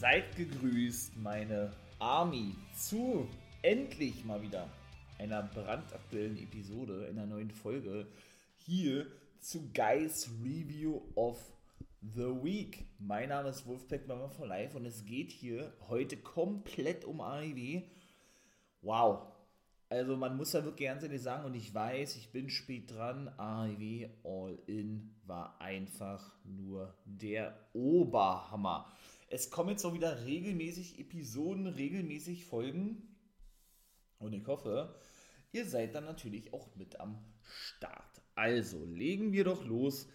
Seid gegrüßt, meine Army, zu endlich mal wieder einer brandaktuellen Episode, einer neuen Folge hier zu Guys Review of the Week. Mein Name ist Wolfpack Mama for Life und es geht hier heute komplett um AEW. Wow. Also man muss ja wirklich ehrlich sagen und ich weiß, ich bin spät dran. AEW All In war einfach nur der Oberhammer. Es kommen jetzt auch wieder regelmäßig Episoden, regelmäßig Folgen. Und ich hoffe, ihr seid dann natürlich auch mit am Start. Also legen wir doch los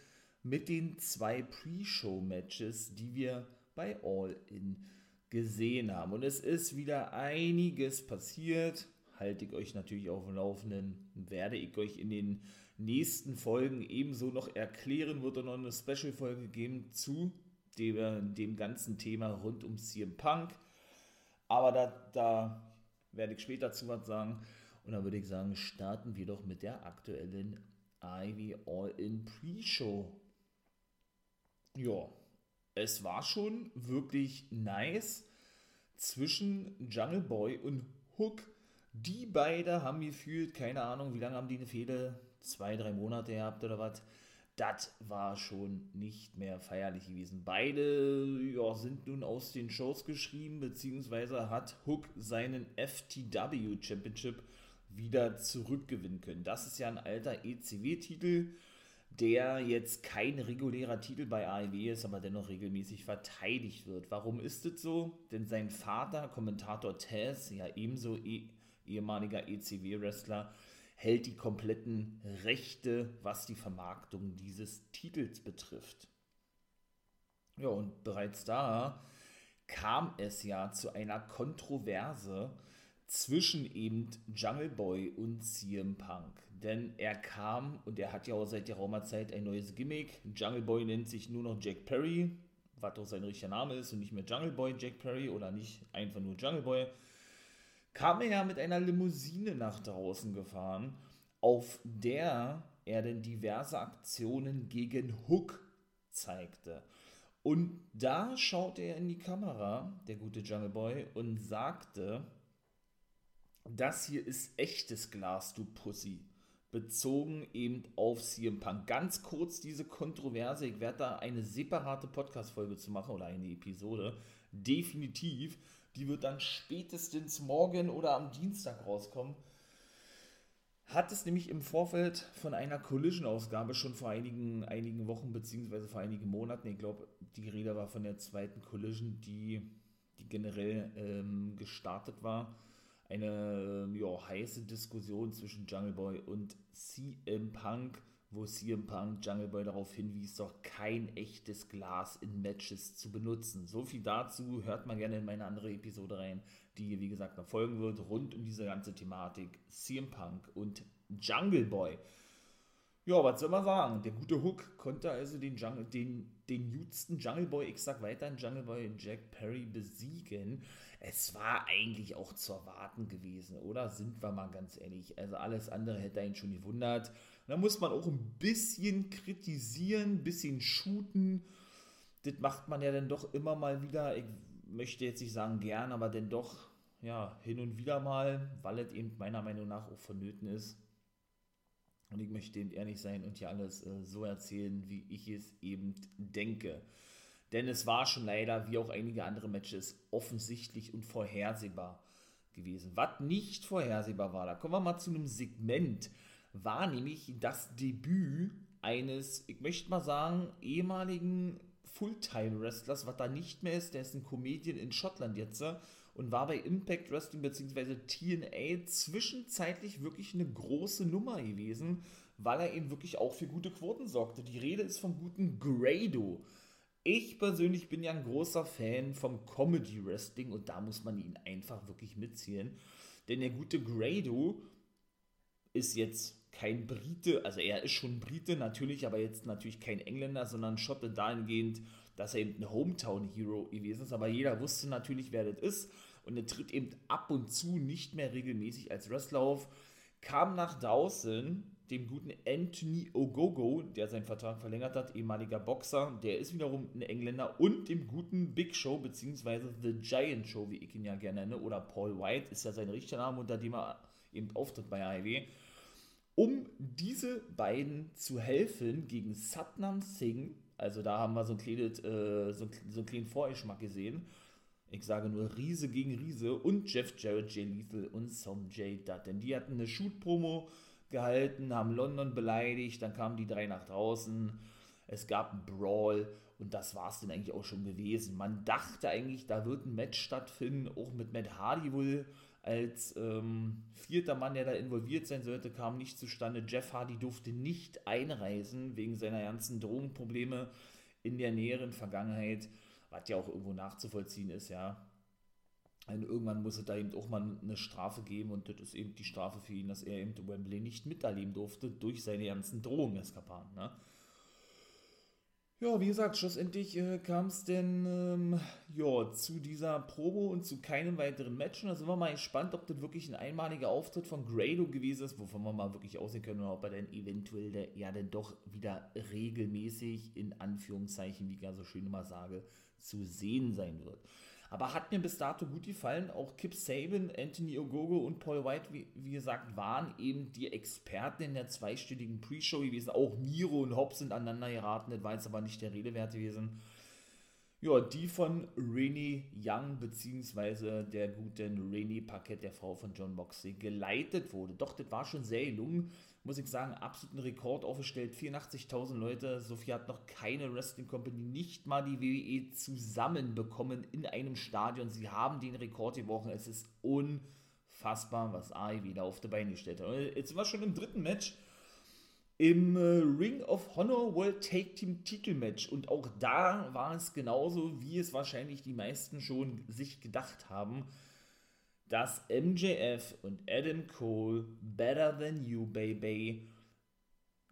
mit den zwei Pre-Show-Matches, die wir bei All In gesehen haben. Und es ist wieder einiges passiert. Halte ich euch natürlich auf dem Laufenden. Werde ich euch in den nächsten Folgen ebenso noch erklären. Wird auch noch eine Special-Folge geben zu dem, dem ganzen Thema rund um CM Punk. Aber da, da werde ich später zu was sagen. Und dann würde ich sagen, starten wir doch mit der aktuellen Ivy All-In Pre-Show. Ja, es war schon wirklich nice zwischen Jungle Boy und Hook. Die beiden haben gefühlt, keine Ahnung, wie lange haben die eine Fehde? Zwei, drei Monate gehabt oder was? Das war schon nicht mehr feierlich gewesen. Beide ja, sind nun aus den Shows geschrieben, beziehungsweise hat Hook seinen FTW Championship wieder zurückgewinnen können. Das ist ja ein alter ECW-Titel, der jetzt kein regulärer Titel bei AEW ist, aber dennoch regelmäßig verteidigt wird. Warum ist das so? Denn sein Vater, Kommentator Taz, ja ebenso eh, ehemaliger ECW-Wrestler, hält die kompletten Rechte, was die Vermarktung dieses Titels betrifft. Ja, und bereits da kam es ja zu einer Kontroverse zwischen eben Jungle Boy und CM Punk. Denn er kam und er hat ja auch seit geraumer Zeit ein neues Gimmick. Jungle Boy nennt sich nur noch Jack Perry, was auch sein richtiger Name ist und nicht mehr Jungle Boy Jack Perry oder nicht einfach nur Jungle Boy kam er ja mit einer Limousine nach draußen gefahren, auf der er denn diverse Aktionen gegen Hook zeigte. Und da schaute er in die Kamera, der gute Jungle Boy, und sagte, das hier ist echtes Glas, du Pussy. Bezogen eben auf CM Punk. Ganz kurz diese Kontroverse. Ich werde da eine separate Podcast-Folge zu machen oder eine Episode. Definitiv. Die wird dann spätestens morgen oder am Dienstag rauskommen. Hat es nämlich im Vorfeld von einer Collision-Ausgabe schon vor einigen, einigen Wochen beziehungsweise vor einigen Monaten, ich glaube, die Rede war von der zweiten Collision, die, die generell ähm, gestartet war, eine ja, heiße Diskussion zwischen Jungle Boy und CM Punk wo CM Punk Jungle Boy darauf hinwies, doch kein echtes Glas in Matches zu benutzen. So viel dazu, hört mal gerne in meine andere Episode rein, die wie gesagt noch folgen wird, rund um diese ganze Thematik CM Punk und Jungle Boy. Ja, was soll man sagen? Der gute Hook konnte also den, Jungle, den, den Jungle Boy, ich sag weiterhin Jungle Boy Jack Perry besiegen. Es war eigentlich auch zu erwarten gewesen, oder? Sind wir mal ganz ehrlich. Also alles andere hätte einen schon gewundert. Da muss man auch ein bisschen kritisieren, ein bisschen shooten. Das macht man ja dann doch immer mal wieder. Ich möchte jetzt nicht sagen gern, aber dann doch ja, hin und wieder mal, weil es eben meiner Meinung nach auch vonnöten ist und ich möchte eben ehrlich sein und hier alles äh, so erzählen, wie ich es eben denke. Denn es war schon leider, wie auch einige andere Matches, offensichtlich und vorhersehbar gewesen. Was nicht vorhersehbar war, da kommen wir mal zu einem Segment, war nämlich das Debüt eines, ich möchte mal sagen, ehemaligen Fulltime-Wrestlers, was da nicht mehr ist, der ist ein Comedian in Schottland jetzt und war bei Impact Wrestling bzw. TNA zwischenzeitlich wirklich eine große Nummer gewesen, weil er eben wirklich auch für gute Quoten sorgte. Die Rede ist vom guten Grado. Ich persönlich bin ja ein großer Fan vom Comedy Wrestling und da muss man ihn einfach wirklich mitzählen. Denn der gute Grado ist jetzt kein Brite, also er ist schon Brite natürlich, aber jetzt natürlich kein Engländer, sondern Schotte dahingehend, dass er eben ein Hometown-Hero gewesen ist. Aber jeder wusste natürlich, wer das ist. Und er tritt eben ab und zu nicht mehr regelmäßig als Wrestler auf. Kam nach draußen dem guten Anthony Ogogo, der seinen Vertrag verlängert hat, ehemaliger Boxer, der ist wiederum ein Engländer, und dem guten Big Show, beziehungsweise The Giant Show, wie ich ihn ja gerne nenne, oder Paul White ist ja sein richtiger Name, unter dem er eben auftritt bei AEW, um diese beiden zu helfen gegen Satnam Singh, also da haben wir so, ein kleines, äh, so, so einen kleinen Vorgeschmack gesehen, ich sage nur Riese gegen Riese und Jeff Jarrett, Jay Lethal und Som J. Dutt. Denn die hatten eine Shoot-Promo gehalten, haben London beleidigt, dann kamen die drei nach draußen, es gab einen Brawl und das war es dann eigentlich auch schon gewesen. Man dachte eigentlich, da wird ein Match stattfinden, auch mit Matt Hardy wohl als ähm, vierter Mann, der da involviert sein sollte, kam nicht zustande. Jeff Hardy durfte nicht einreisen wegen seiner ganzen Drogenprobleme in der näheren Vergangenheit was ja auch irgendwo nachzuvollziehen ist, ja. Und irgendwann muss es da eben auch mal eine Strafe geben und das ist eben die Strafe für ihn, dass er eben Wembley nicht miterleben durfte durch seine ganzen Drogeneskapaden, ne? Ja, wie gesagt, schlussendlich äh, kam es denn ähm, ja, zu dieser Probe und zu keinem weiteren Match. Und da sind wir mal gespannt, ob das wirklich ein einmaliger Auftritt von Grado gewesen ist, wovon wir mal wirklich aussehen können, oder ob er dann eventuell der, ja dann doch wieder regelmäßig, in Anführungszeichen, wie ich ja so schön immer sage, zu sehen sein wird. Aber hat mir bis dato gut gefallen. Auch Kip Saban, Anthony Ogogo und Paul White, wie, wie gesagt, waren eben die Experten in der zweistündigen Pre-Show gewesen. Auch Miro und Hobbs sind aneinander geraten. Das war jetzt aber nicht der Rede wert gewesen. Ja, die von Renee Young, beziehungsweise der guten Renee Paquette, der Frau von John Moxley, geleitet wurde. Doch, das war schon sehr gelungen muss ich sagen, absoluten Rekord aufgestellt. 84.000 Leute, so viel hat noch keine Wrestling Company, nicht mal die WWE zusammenbekommen in einem Stadion. Sie haben den Rekord gebrochen. Es ist unfassbar, was AI wieder auf die Beine gestellt hat. Jetzt sind wir schon im dritten Match. Im äh, Ring of Honor World Take Team Titelmatch. Und auch da war es genauso, wie es wahrscheinlich die meisten schon sich gedacht haben dass MJF und Adam Cole Better Than You Baby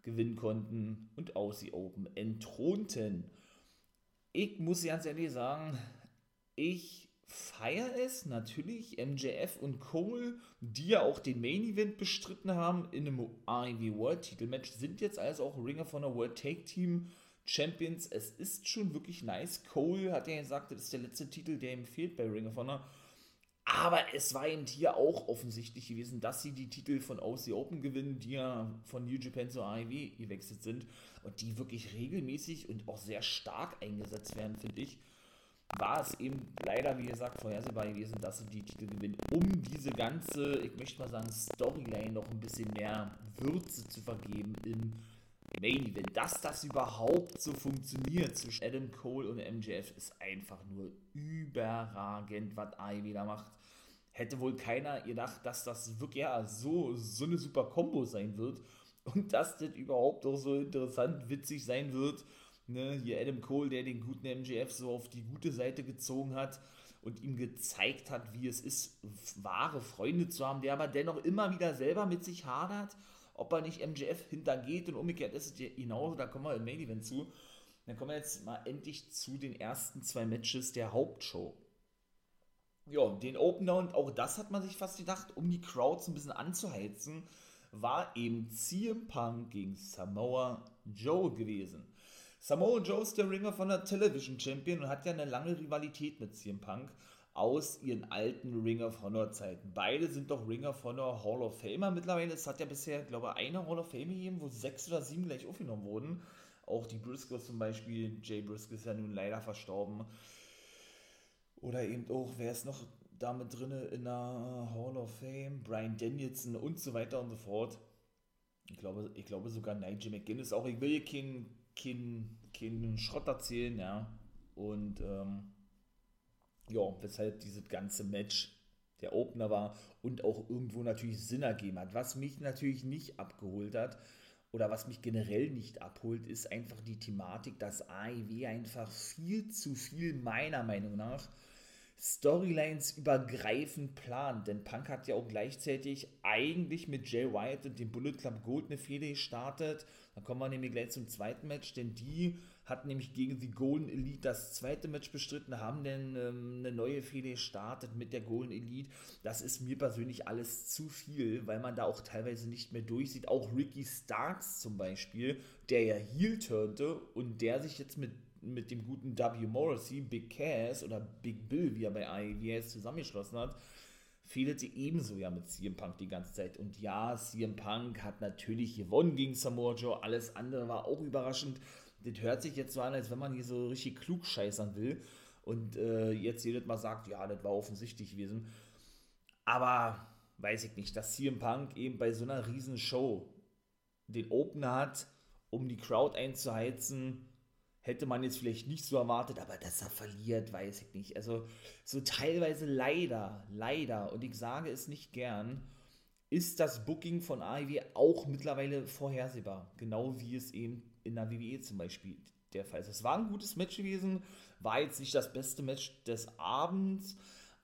gewinnen konnten und Aussie Open entthronten. Ich muss ganz ehrlich sagen, ich feiere es natürlich, MJF und Cole, die ja auch den Main Event bestritten haben in einem AEW World Titelmatch, sind jetzt also auch Ringer von der World Take Team Champions. Es ist schon wirklich nice. Cole hat ja gesagt, das ist der letzte Titel, der ihm fehlt bei Ring of Honor. Aber es war eben hier auch offensichtlich gewesen, dass sie die Titel von OC Open gewinnen, die ja von New Japan zu AEW gewechselt sind und die wirklich regelmäßig und auch sehr stark eingesetzt werden, finde ich. War es eben leider, wie gesagt, vorhersehbar gewesen, dass sie die Titel gewinnen, um diese ganze, ich möchte mal sagen, Storyline noch ein bisschen mehr Würze zu vergeben im Main Event. Dass das überhaupt so funktioniert zwischen Adam Cole und MJF ist einfach nur überragend, was AEW da macht. Hätte wohl keiner gedacht, dass das wirklich ja, so, so eine super Combo sein wird und dass das überhaupt auch so interessant, witzig sein wird. Ne, hier Adam Cole, der den guten MJF so auf die gute Seite gezogen hat und ihm gezeigt hat, wie es ist, wahre Freunde zu haben, der aber dennoch immer wieder selber mit sich hadert ob er nicht MJF hintergeht und umgekehrt ist es genauso, da kommen wir im Main Event zu. Dann kommen wir jetzt mal endlich zu den ersten zwei Matches der Hauptshow. Ja, den Opener und auch das hat man sich fast gedacht, um die Crowds ein bisschen anzuheizen, war eben CM Punk gegen Samoa Joe gewesen. Samoa Joe ist der Ringer von der Television Champion und hat ja eine lange Rivalität mit CM Punk aus ihren alten Ring of Honor Zeiten. Beide sind doch Ring of Honor Hall of Famer mittlerweile. Es hat ja bisher, glaube ich, eine Hall of Fame gegeben, wo sechs oder sieben gleich aufgenommen wurden. Auch die Briscoes zum Beispiel. Jay Briscoe ist ja nun leider verstorben. Oder eben auch, wer ist noch damit drin in der Hall of Fame? Brian Danielson und so weiter und so fort. Ich glaube, ich glaube sogar Nigel McGuinness auch. Ich will hier keinen kein, kein Schrott erzählen, ja. Und ähm, ja, weshalb dieses ganze Match der Opener war und auch irgendwo natürlich Sinn ergeben hat. Was mich natürlich nicht abgeholt hat oder was mich generell nicht abholt, ist einfach die Thematik, dass AEW einfach viel zu viel, meiner Meinung nach, Storylines übergreifend plant. Denn Punk hat ja auch gleichzeitig eigentlich mit Jay White und dem Bullet Club Gold eine Fehde gestartet. Dann kommen wir nämlich gleich zum zweiten Match, denn die hat nämlich gegen die Golden Elite das zweite Match bestritten, haben dann ähm, eine neue Fehde gestartet mit der Golden Elite. Das ist mir persönlich alles zu viel, weil man da auch teilweise nicht mehr durchsieht. Auch Ricky Starks zum Beispiel, der ja Heel turnte und der sich jetzt mit mit dem guten W. Morrissey, Big Cass oder Big Bill, wie er bei IEVS zusammengeschlossen hat, fehlte ebenso ja mit CM Punk die ganze Zeit. Und ja, CM Punk hat natürlich gewonnen gegen Samoa Joe. Alles andere war auch überraschend. Das hört sich jetzt so an, als wenn man hier so richtig klug scheißern will. Und äh, jetzt jedes Mal sagt, ja, das war offensichtlich gewesen. Aber weiß ich nicht, dass CM Punk eben bei so einer riesen Show den Opener hat, um die Crowd einzuheizen, hätte man jetzt vielleicht nicht so erwartet, aber dass er verliert, weiß ich nicht. Also so teilweise leider, leider, und ich sage es nicht gern, ist das Booking von AEW auch mittlerweile vorhersehbar. Genau wie es eben in der WWE zum Beispiel der Fall ist. Es war ein gutes Match gewesen, war jetzt nicht das beste Match des Abends,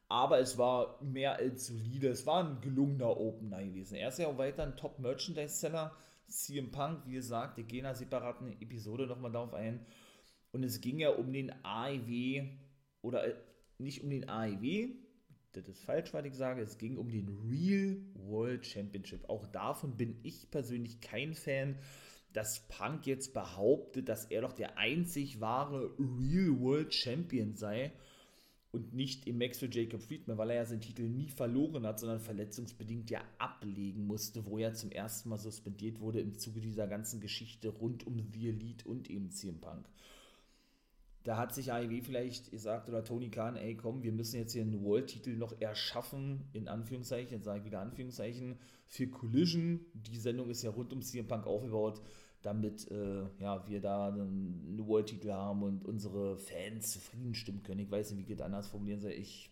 aber es war mehr als solide. Es war ein gelungener Opener gewesen. Er ist ja auch weiter ein Top-Merchandise-Seller. CM Punk, wie gesagt, wir gehen in einer separaten Episode nochmal darauf ein. Und es ging ja um den AEW, oder äh, nicht um den AEW, das ist falsch, was ich sage, es ging um den Real World Championship. Auch davon bin ich persönlich kein Fan, dass Punk jetzt behauptet, dass er doch der einzig wahre Real World Champion sei und nicht im Max für Jacob Friedman, weil er ja seinen Titel nie verloren hat, sondern verletzungsbedingt ja ablegen musste, wo er zum ersten Mal suspendiert wurde im Zuge dieser ganzen Geschichte rund um The Elite und eben CM Punk da hat sich AEW vielleicht gesagt oder Tony Khan, ey komm, wir müssen jetzt hier einen World-Titel noch erschaffen, in Anführungszeichen, jetzt sage ich wieder Anführungszeichen, für Collision. Die Sendung ist ja rund um CM Punk aufgebaut, damit äh, ja, wir da einen World-Titel haben und unsere Fans zufrieden stimmen können. Ich weiß nicht, wie ich das anders formulieren soll. Ich,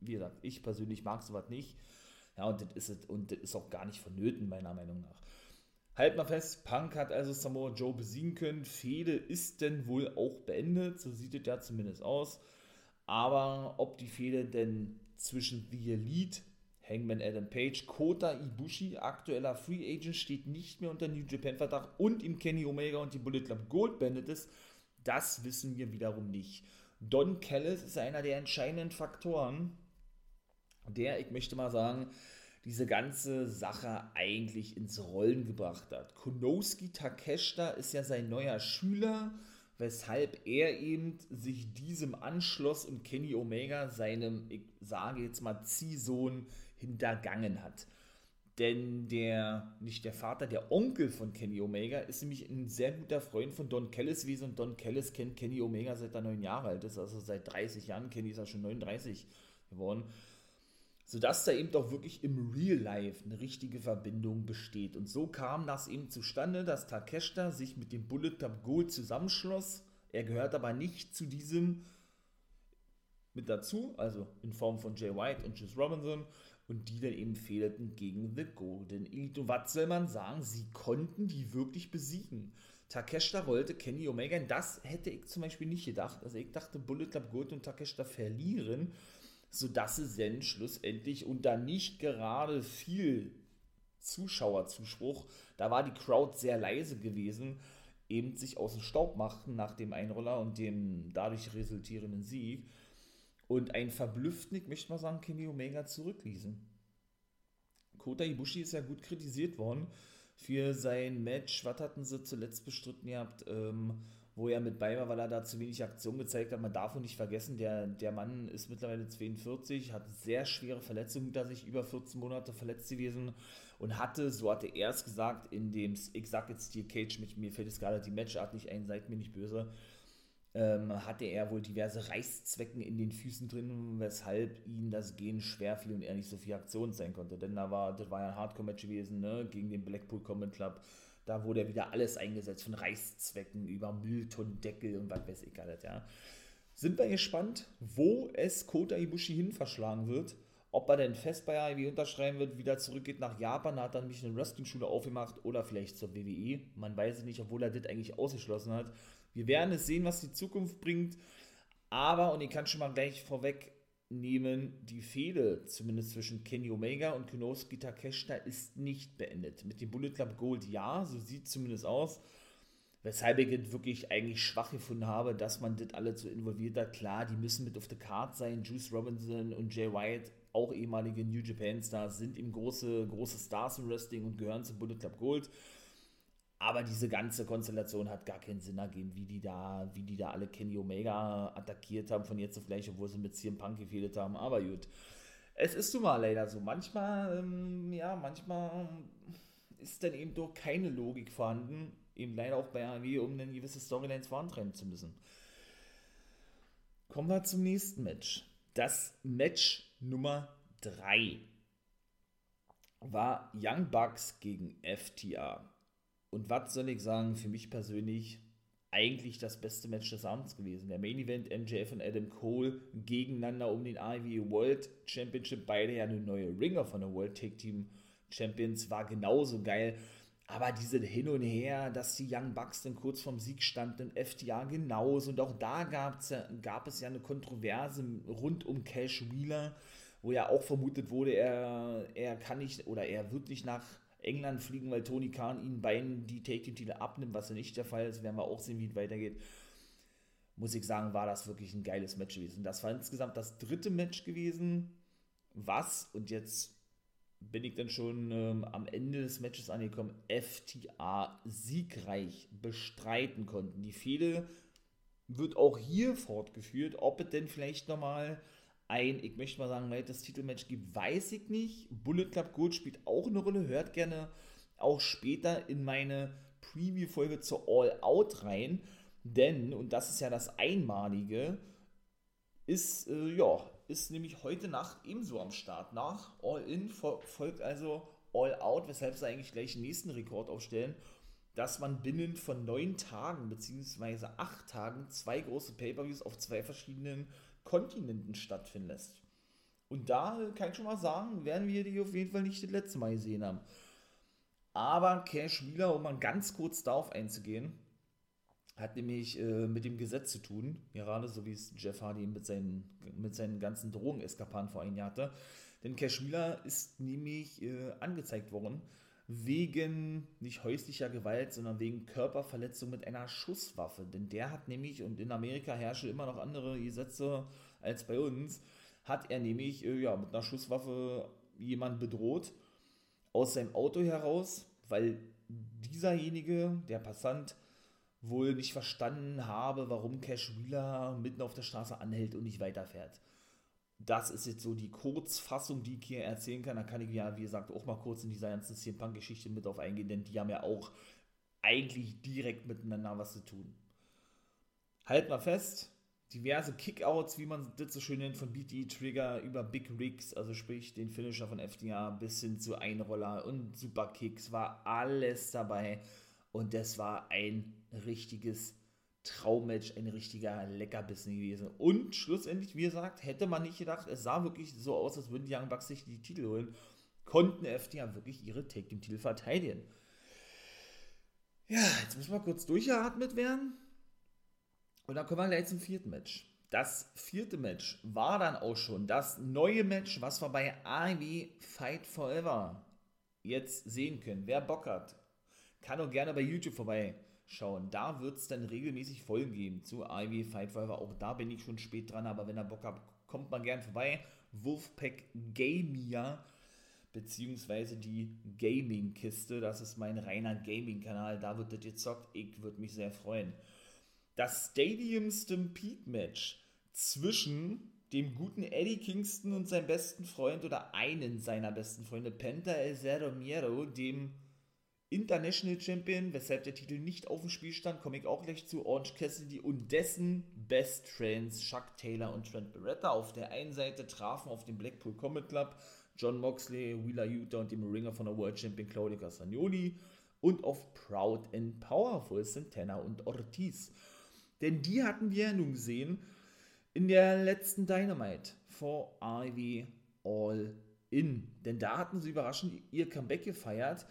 wie gesagt, ich persönlich mag sowas nicht. Ja, und das ist, und das ist auch gar nicht vonnöten, meiner Meinung nach. Halt mal fest, Punk hat also Samoa Joe besiegen können. Fehde ist denn wohl auch beendet, so sieht es ja zumindest aus. Aber ob die Fehde denn zwischen The Elite, Hangman Adam Page, Kota Ibushi, aktueller Free Agent, steht nicht mehr unter New Japan Vertrag und ihm Kenny Omega und die Bullet Club Gold beendet ist, das wissen wir wiederum nicht. Don Callis ist einer der entscheidenden Faktoren, der, ich möchte mal sagen, diese ganze Sache eigentlich ins Rollen gebracht hat. Konoski Takeshita ist ja sein neuer Schüler, weshalb er eben sich diesem anschloss und Kenny Omega seinem, ich sage jetzt mal, Ziehsohn hintergangen hat. Denn der, nicht der Vater, der Onkel von Kenny Omega ist nämlich ein sehr guter Freund von Don Kellis gewesen und Don Kellis kennt Kenny Omega seit er neun Jahre alt ist, also seit 30 Jahren. Kenny ist ja schon 39 geworden sodass da eben doch wirklich im Real Life eine richtige Verbindung besteht. Und so kam das eben zustande, dass Takeshita sich mit dem Bullet Club Gold zusammenschloss. Er gehört aber nicht zu diesem mit dazu, also in Form von Jay White und Juice Robinson und die dann eben fehlten gegen The Golden Elite. Und was soll man sagen? Sie konnten die wirklich besiegen. Takeshita rollte Kenny Omega. Das hätte ich zum Beispiel nicht gedacht. Also ich dachte, Bullet Club Gold und Takeshita verlieren sodass sie dann schlussendlich unter nicht gerade viel Zuschauerzuspruch, da war die Crowd sehr leise gewesen, eben sich aus dem Staub machten nach dem Einroller und dem dadurch resultierenden Sieg. Und ein verblüfften, ich möchte mal sagen, Kenny Omega zurückließen. Kota Ibushi ist ja gut kritisiert worden für sein Match, was hatten sie zuletzt bestritten? Gehabt, ähm, wo er mit bei war, weil er da zu wenig Aktion gezeigt hat. Man darf auch nicht vergessen, der, der Mann ist mittlerweile 42, hat sehr schwere Verletzungen da sich über 14 Monate verletzt gewesen und hatte, so hatte er es gesagt, in dem, ich sag jetzt Steel Cage, mit, mir fällt es gerade die Matchart nicht ein, seid mir nicht böse, ähm, hatte er wohl diverse Reißzwecken in den Füßen drin, weshalb ihm das Gehen schwer fiel und er nicht so viel Aktion sein konnte. Denn da war, das war ja ein Hardcore-Match gewesen, ne, gegen den Blackpool Combat Club da wurde ja wieder alles eingesetzt, von Reißzwecken über Mülltonnendeckel und was weiß ich alles, ja. Sind wir gespannt, wo es Kota Ibushi hin verschlagen wird. Ob er denn fest bei AEW unterschreiben wird, wieder zurückgeht nach Japan, hat dann nämlich eine Wrestling-Schule aufgemacht oder vielleicht zur WWE. Man weiß es nicht, obwohl er das eigentlich ausgeschlossen hat. Wir werden es sehen, was die Zukunft bringt. Aber, und ich kann schon mal gleich vorweg nehmen, die Fehde, zumindest zwischen Kenny Omega und Konosuke Takeshita, ist nicht beendet. Mit dem Bullet Club Gold ja, so sieht es zumindest aus. Weshalb ich es wirklich eigentlich schwach gefunden habe, dass man das alle so involviert hat. Klar, die müssen mit auf der Card sein. Juice Robinson und Jay White, auch ehemalige New Japan Stars, sind eben große, große Stars im Wrestling und gehören zum Bullet Club Gold. Aber diese ganze Konstellation hat gar keinen Sinn ergeben, wie die da, wie die da alle Kenny Omega attackiert haben, von jetzt auf gleich, obwohl sie mit CM Punk gefehlt haben. Aber gut. Es ist nun mal leider so. Manchmal, ähm, ja, manchmal ist dann eben doch keine Logik vorhanden, eben leider auch bei AEW, um dann gewisse Storylines vorantreiben zu müssen. Kommen wir zum nächsten Match. Das Match Nummer 3 war Young Bucks gegen FTA. Und was soll ich sagen, für mich persönlich eigentlich das beste Match des Abends gewesen. Der Main Event MJF und Adam Cole gegeneinander um den AEW World Championship. Beide ja eine neue Ringer von der World Tag Team Champions. War genauso geil. Aber diese Hin und Her, dass die Young Bucks dann kurz vorm Sieg standen, FTA genauso. Und auch da gab's gab es ja eine Kontroverse rund um Cash Wheeler, wo ja auch vermutet wurde, er, er kann nicht oder er wird nicht nach England fliegen, weil Tony Khan ihnen beiden die Take-Titel abnimmt, was ja nicht der Fall ist. Werden wir auch sehen, wie es weitergeht. Muss ich sagen, war das wirklich ein geiles Match gewesen. Das war insgesamt das dritte Match gewesen, was, und jetzt bin ich dann schon ähm, am Ende des Matches angekommen, FTA siegreich bestreiten konnten. Die Fehde wird auch hier fortgeführt. Ob es denn vielleicht nochmal ein, ich möchte mal sagen, weiteres Titelmatch gibt, weiß ich nicht. Bullet Club Gold spielt auch eine Rolle. Hört gerne auch später in meine Preview-Folge zur All Out rein. Denn, und das ist ja das Einmalige, ist, äh, ja, ist nämlich heute Nacht ebenso am Start. Nach All In folgt also All Out, weshalb sie eigentlich gleich den nächsten Rekord aufstellen, dass man binnen von neun Tagen bzw. acht Tagen zwei große Pay-Per-Views auf zwei verschiedenen Kontinenten stattfinden lässt. Und da kann ich schon mal sagen, werden wir die auf jeden Fall nicht das letzte Mal gesehen haben. Aber Cash Wheeler, um mal ganz kurz darauf einzugehen, hat nämlich äh, mit dem Gesetz zu tun, gerade so wie es Jeff Hardy mit seinen, mit seinen ganzen Drogeneskapaden vor einem Jahr hatte. Denn Cash Wheeler ist nämlich äh, angezeigt worden wegen nicht häuslicher Gewalt, sondern wegen Körperverletzung mit einer Schusswaffe. Denn der hat nämlich, und in Amerika herrschen immer noch andere Gesetze als bei uns, hat er nämlich äh, ja, mit einer Schusswaffe jemanden bedroht aus seinem Auto heraus, weil dieserjenige, der Passant, wohl nicht verstanden habe, warum Cash Wheeler mitten auf der Straße anhält und nicht weiterfährt das ist jetzt so die Kurzfassung, die ich hier erzählen kann. Da kann ich ja, wie gesagt, auch mal kurz in dieser ganzen CM Punk-Geschichte mit auf eingehen, denn die haben ja auch eigentlich direkt miteinander was zu tun. Halt mal fest, diverse Kickouts, wie man das so schön nennt, von BT Trigger über Big Rigs, also sprich den Finisher von FDA bis hin zu Einroller und Superkicks, war alles dabei. Und das war ein richtiges Traummatch, ein richtiger Leckerbissen gewesen. Und schlussendlich, wie gesagt, hätte man nicht gedacht, es sah wirklich so aus, als würden die Young Bucks sich die Titel holen, konnten FTA wirklich ihre Take Team Titel verteidigen. Ja, jetzt müssen wir kurz durchgeatmet werden. Und dann kommen wir gleich zum vierten Match. Das vierte Match war dann auch schon das neue Match, was wir bei AEW Fight Forever jetzt sehen können. Wer Bock hat, kann auch gerne bei YouTube vorbei schauen. Da wird es dann regelmäßig Folgen geben zu Ivy Fight Forever. Auch da bin ich schon spät dran, aber wenn ihr Bock habt, kommt mal gern vorbei. Wolfpack Gamia beziehungsweise die Gaming-Kiste. Das ist mein reiner Gaming-Kanal. Da wird das gezockt. Ich würde mich sehr freuen. Das Stadium Stampede Match zwischen dem guten Eddie Kingston und seinem besten Freund oder einen seiner besten Freunde, Penta El Zero Miero, dem International Champion, weshalb der Titel nicht auf dem Spiel stand, komme ich auch gleich zu Orange Cassidy und dessen Best Friends Chuck Taylor und Trent Beretta. Auf der einen Seite trafen auf dem Blackpool Combat Club John Moxley, Wheeler Utah und dem Ringer von der World Champion Claudio Castagnoli und auf Proud and Powerful Santana und Ortiz. Denn die hatten wir ja nun gesehen in der letzten Dynamite vor Ivy All In. Denn da hatten sie überraschend ihr Comeback gefeiert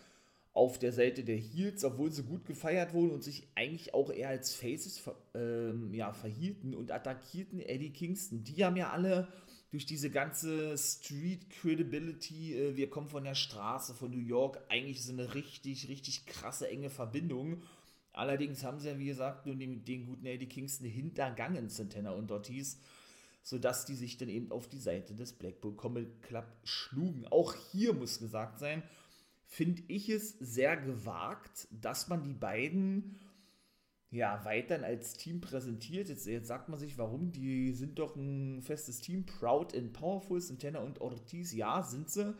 auf der Seite der Heels, obwohl sie gut gefeiert wurden und sich eigentlich auch eher als Faces ähm, ja, verhielten und attackierten Eddie Kingston. Die haben ja alle durch diese ganze Street Credibility, äh, wir kommen von der Straße, von New York, eigentlich so eine richtig, richtig krasse, enge Verbindung. Allerdings haben sie ja, wie gesagt, nur den, den guten Eddie Kingston hintergangen, Santana und Ortiz, sodass die sich dann eben auf die Seite des Blackpool Comedy Club schlugen. Auch hier muss gesagt sein, finde ich es sehr gewagt, dass man die beiden ja, weiterhin als Team präsentiert. Jetzt, jetzt sagt man sich, warum? Die sind doch ein festes Team. Proud and Powerful, Santana und Ortiz, ja, sind sie.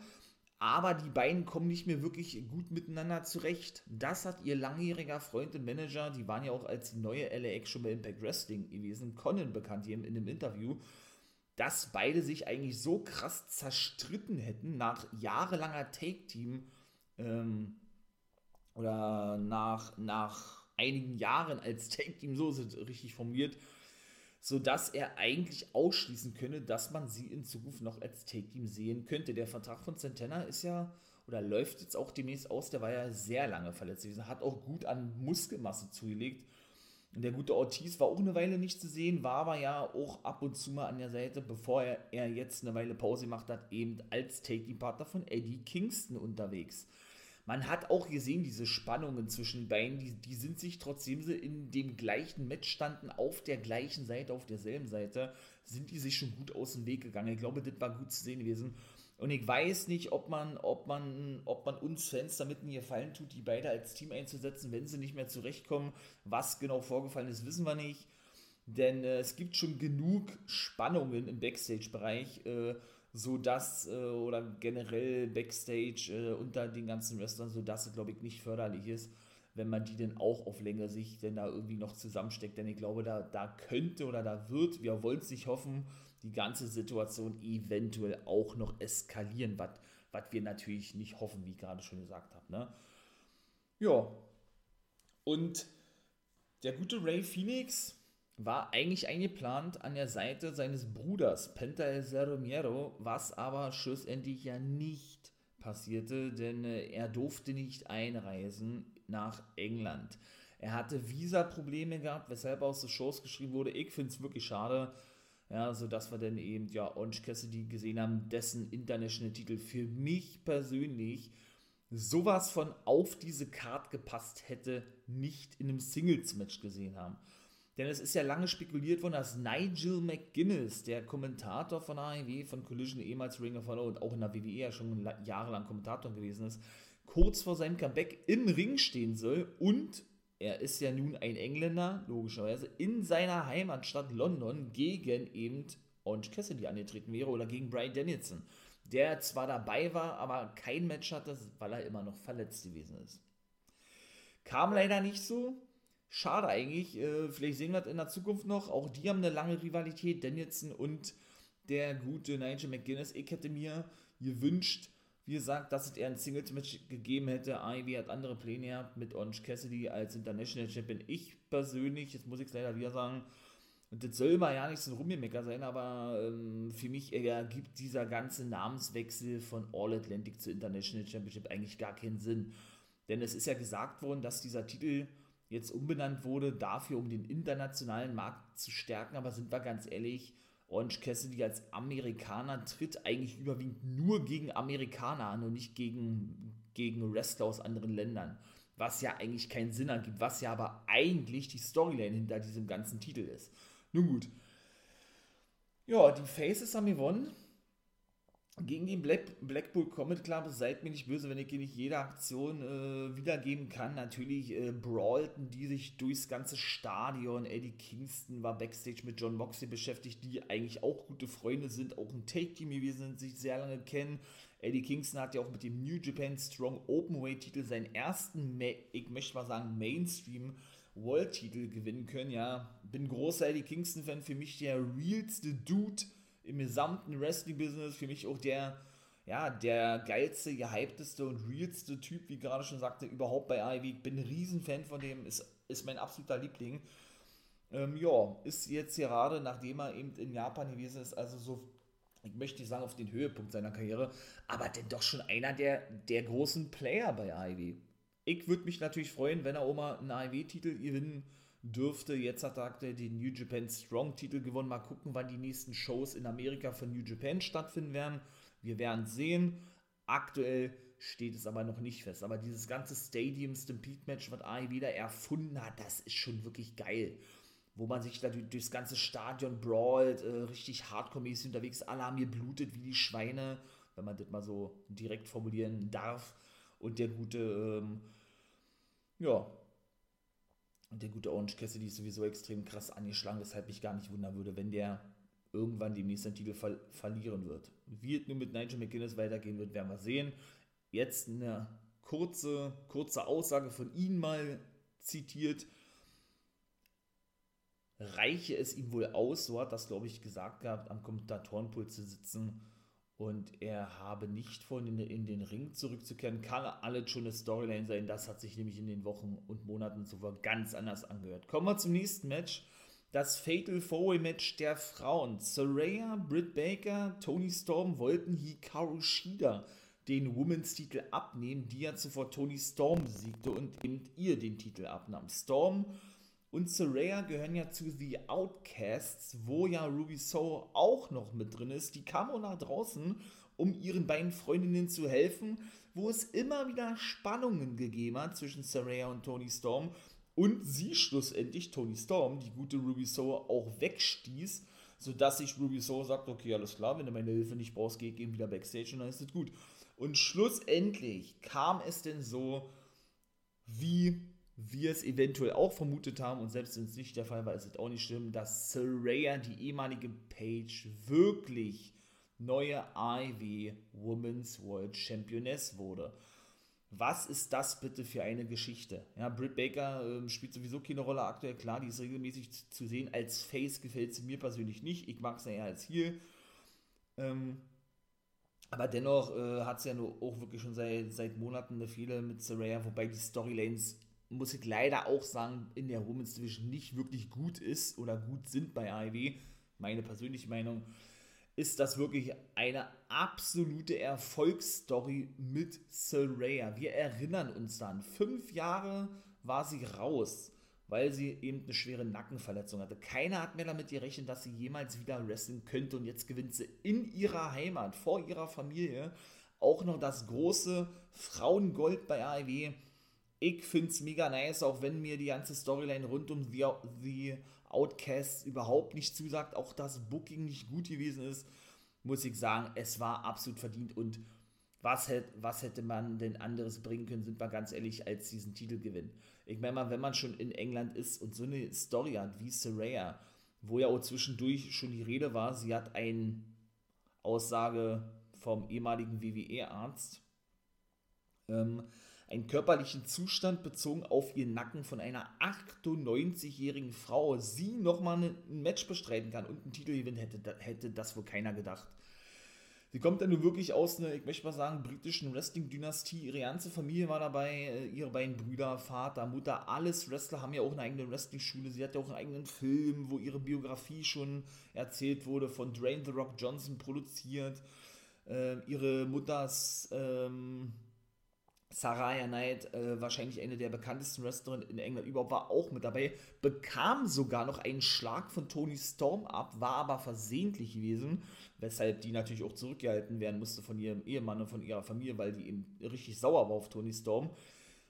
Aber die beiden kommen nicht mehr wirklich gut miteinander zurecht. Das hat ihr langjähriger Freund und Manager, die waren ja auch als neue LAX schon bei Impact Wrestling gewesen, Conan bekannt hier in einem Interview, dass beide sich eigentlich so krass zerstritten hätten nach jahrelanger Take-Team ähm, oder nach, nach einigen Jahren als Take-Team, so ist es richtig formuliert, sodass er eigentlich ausschließen könne, dass man sie in Zukunft noch als Take-Team sehen könnte. Der Vertrag von Santana ist ja oder läuft jetzt auch demnächst aus, der war ja sehr lange verletzt gewesen, hat auch gut an Muskelmasse zugelegt. Und der gute Ortiz war auch eine Weile nicht zu sehen, war aber ja auch ab und zu mal an der Seite, bevor er, er jetzt eine Weile Pause gemacht hat, eben als Take-Team-Partner von Eddie Kingston unterwegs man hat auch gesehen, diese Spannungen zwischen den beiden, die, die sind sich, trotzdem in dem gleichen Match standen, auf der gleichen Seite, auf derselben Seite, sind die sich schon gut aus dem Weg gegangen. Ich glaube, das war gut zu sehen gewesen. Und ich weiß nicht, ob man, ob man, ob man uns Fans damit einen Gefallen tut, die beide als Team einzusetzen, wenn sie nicht mehr zurechtkommen. Was genau vorgefallen ist, wissen wir nicht. Denn äh, es gibt schon genug Spannungen im Backstage-Bereich. Äh, so dass, äh, oder generell Backstage äh, unter den ganzen Wrestlern, so dass es, glaube ich, nicht förderlich ist, wenn man die denn auch auf längere Sicht denn da irgendwie noch zusammensteckt. Denn ich glaube, da, da könnte oder da wird, wir wollen es nicht hoffen, die ganze Situation eventuell auch noch eskalieren, was wir natürlich nicht hoffen, wie ich gerade schon gesagt habe. Ne? Ja. Und der gute Ray Phoenix, war eigentlich eingeplant an der Seite seines Bruders Penta El Romero, was aber schlussendlich ja nicht passierte, denn äh, er durfte nicht einreisen nach England. Er hatte Visa-Probleme gehabt, weshalb aus den Shows geschrieben wurde. Ich finde es wirklich schade, ja, sodass wir dann eben ja Orange Cassidy gesehen haben, dessen International-Titel für mich persönlich sowas von auf diese Card gepasst hätte, nicht in einem Singles-Match gesehen haben. Denn es ist ja lange spekuliert worden, dass Nigel McGuinness, der Kommentator von AEW, von Collision, ehemals Ring of Honor und auch in der WWE ja schon jahrelang Kommentator gewesen ist, kurz vor seinem Comeback im Ring stehen soll und er ist ja nun ein Engländer, logischerweise, in seiner Heimatstadt London gegen eben Orange Cassidy angetreten wäre oder gegen Brian Danielson, der zwar dabei war, aber kein Match hatte, weil er immer noch verletzt gewesen ist. Kam leider nicht so, Schade eigentlich. Äh, vielleicht sehen wir das in der Zukunft noch. Auch die haben eine lange Rivalität. Danielson und der gute Nigel McGuinness. Ich hätte mir gewünscht, wie gesagt, dass es eher ein Singles-Match gegeben hätte. Ivy hat andere Pläne gehabt mit Orange Cassidy als International Champion. Ich persönlich, jetzt muss ich es leider wieder sagen, und das soll mal ja nicht so ein Rumgemecker sein, aber ähm, für mich ergibt dieser ganze Namenswechsel von All Atlantic zu International Championship eigentlich gar keinen Sinn. Denn es ist ja gesagt worden, dass dieser Titel jetzt umbenannt wurde, dafür, um den internationalen Markt zu stärken. Aber sind wir ganz ehrlich, Orange Cassidy als Amerikaner tritt eigentlich überwiegend nur gegen Amerikaner an und nicht gegen, gegen Wrestler aus anderen Ländern. Was ja eigentlich keinen Sinn ergibt, was ja aber eigentlich die Storyline hinter diesem ganzen Titel ist. Nun gut. Ja, die Faces haben gewonnen gegen den Black, Blackpool Comet Club, seid mir nicht böse, wenn ich hier nicht jede Aktion äh, wiedergeben kann. Natürlich äh, brawlten die sich durchs ganze Stadion. Eddie Kingston war Backstage mit John Moxley beschäftigt, die eigentlich auch gute Freunde sind, auch ein Take-Team gewesen sind, sich sehr lange kennen. Eddie Kingston hat ja auch mit dem New Japan Strong Openweight-Titel seinen ersten, ich möchte mal sagen, Mainstream World-Titel gewinnen können. Ja, bin großer Eddie Kingston-Fan, für mich der realste Dude im gesamten Wrestling-Business für mich auch der, ja, der geilste, gehypteste und realste Typ, wie gerade schon sagte, überhaupt bei AEW. Ich bin ein Riesenfan von dem, ist, ist mein absoluter Liebling. Ähm, ja, ist jetzt gerade, nachdem er eben in Japan gewesen ist, also so, ich möchte nicht sagen auf den Höhepunkt seiner Karriere, aber denn doch schon einer der, der großen Player bei AEW. Ich würde mich natürlich freuen, wenn er mal einen AEW-Titel gewinnen dürfte. Jetzt hat er den New Japan Strong Titel gewonnen. Mal gucken, wann die nächsten Shows in Amerika von New Japan stattfinden werden. Wir werden sehen. Aktuell steht es aber noch nicht fest. Aber dieses ganze Stadium Stampede Match, was AI wieder erfunden hat, das ist schon wirklich geil. Wo man sich da durchs ganze Stadion brawlt, äh, richtig hardcore-mäßig unterwegs, alle haben hier blutet wie die Schweine, wenn man das mal so direkt formulieren darf. Und der gute, ähm, ja, der gute Orange Cassidy ist sowieso extrem krass angeschlagen, weshalb mich gar nicht wundern würde, wenn der irgendwann demnächst den Titel ver verlieren wird. Wie es nur mit Nigel McGuinness weitergehen wird, werden wir sehen. Jetzt eine kurze, kurze Aussage von ihm mal zitiert. Reiche es ihm wohl aus, so hat das, glaube ich, gesagt gehabt, am Kommentatorenpult zu sitzen und er habe nicht vor, in, den Ring zurückzukehren. Kann alles schon eine Storyline sein. Das hat sich nämlich in den Wochen und Monaten zuvor ganz anders angehört. Kommen wir zum nächsten Match. Das Fatal Four Match der Frauen. Saraya, Britt Baker, Tony Storm wollten Hikaru Shida den Women's Titel abnehmen, die ja zuvor Tony Storm besiegte und eben ihr den Titel abnahm. Storm und Saraya gehören ja zu The Outcasts, wo ja Ruby Soho auch noch mit drin ist. Die kam auch nach draußen, um ihren beiden Freundinnen zu helfen, wo es immer wieder Spannungen gegeben hat zwischen Saraya und Tony Storm und sie schlussendlich, Tony Storm, die gute Ruby Soho auch wegstieß, sodass sich Ruby Soho sagt, okay, alles klar, wenn du meine Hilfe nicht brauchst, geh eben wieder Backstage und dann ist es gut. Und schlussendlich kam es denn so, wie wir es eventuell auch vermutet haben, und selbst wenn es nicht der Fall war, ist es auch nicht schlimm, dass Saraya, die ehemalige Page, wirklich neue IW Women's World Championess wurde. Was ist das bitte für eine Geschichte? Ja, Britt Baker äh, spielt sowieso keine Rolle aktuell. Klar, die ist regelmäßig zu sehen. Als Face gefällt sie mir persönlich nicht. Ich mag sie eher als Heel. Ähm, aber dennoch äh, hat sie ja nur auch wirklich schon seit, seit Monaten eine Fehler mit Saraya, wobei die Storylines muss ich leider auch sagen, in der Women's Division nicht wirklich gut ist oder gut sind bei AEW, meine persönliche Meinung, ist das wirklich eine absolute Erfolgsstory mit Saraya. Wir erinnern uns dann, fünf Jahre war sie raus, weil sie eben eine schwere Nackenverletzung hatte. Keiner hat mehr damit gerechnet, dass sie jemals wieder wresteln könnte und jetzt gewinnt sie in ihrer Heimat, vor ihrer Familie, auch noch das große Frauengold bei AEW ich finde es mega nice, auch wenn mir die ganze Storyline rund um The, The Outcasts überhaupt nicht zusagt, auch das Booking nicht gut gewesen ist, muss ich sagen, es war absolut verdient und was, hätte, was hätte man denn anderes bringen können, sind wir ganz ehrlich, als diesen Titelgewinn. Ich meine mal, wenn man schon in England ist und so eine Story hat wie Saraya, wo ja auch zwischendurch schon die Rede war, sie hat eine Aussage vom ehemaligen WWE-Arzt, ähm, einen körperlichen Zustand bezogen auf ihren Nacken von einer 98-jährigen Frau sie nochmal ein Match bestreiten kann und einen Titel gewinnen, hätte, hätte das wohl keiner gedacht. Sie kommt dann nur wirklich aus einer, ich möchte mal sagen, britischen Wrestling-Dynastie. Ihre ganze Familie war dabei, äh, ihre beiden Brüder, Vater, Mutter, alles Wrestler haben ja auch eine eigene Wrestling-Schule. Sie hat ja auch einen eigenen Film, wo ihre Biografie schon erzählt wurde, von Drain The Rock Johnson produziert. Äh, ihre Mutters ähm, Saraya Knight, äh, wahrscheinlich eine der bekanntesten Wrestlerinnen in England überhaupt, war auch mit dabei, bekam sogar noch einen Schlag von Tony Storm ab, war aber versehentlich gewesen, weshalb die natürlich auch zurückgehalten werden musste von ihrem Ehemann und von ihrer Familie, weil die eben richtig sauer war auf Tony Storm,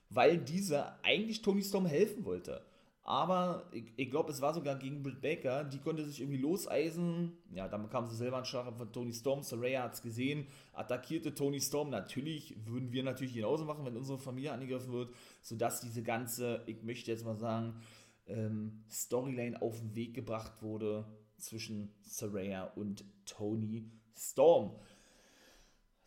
weil dieser eigentlich Tony Storm helfen wollte. Aber ich, ich glaube, es war sogar gegen Britt Baker. Die konnte sich irgendwie loseisen. Ja, dann bekam sie selber einen Schlag von Tony Storm. Saraya hat es gesehen, attackierte Tony Storm. Natürlich würden wir natürlich genauso machen, wenn unsere Familie angegriffen wird, sodass diese ganze, ich möchte jetzt mal sagen, ähm, Storyline auf den Weg gebracht wurde zwischen Saraya und Tony Storm.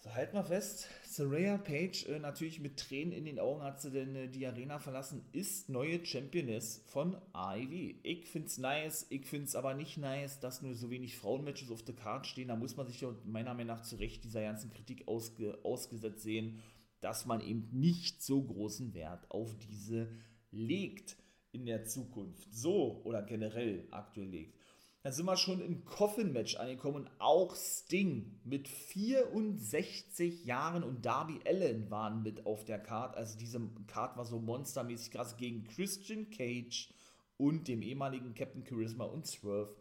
So, halt mal fest, Saraya Page, äh, natürlich mit Tränen in den Augen hat sie denn äh, die Arena verlassen, ist neue Championess von AEW. Ich find's nice, ich find's aber nicht nice, dass nur so wenig Frauenmatches auf der Card stehen. Da muss man sich ja meiner Meinung nach zu Recht dieser ganzen Kritik ausge ausgesetzt sehen, dass man eben nicht so großen Wert auf diese legt in der Zukunft. So oder generell aktuell legt. Dann sind wir schon im Coffin-Match angekommen und auch Sting mit 64 Jahren und Darby Allen waren mit auf der Card. Also diese Card war so monstermäßig krass gegen Christian Cage und dem ehemaligen Captain Charisma und Swerve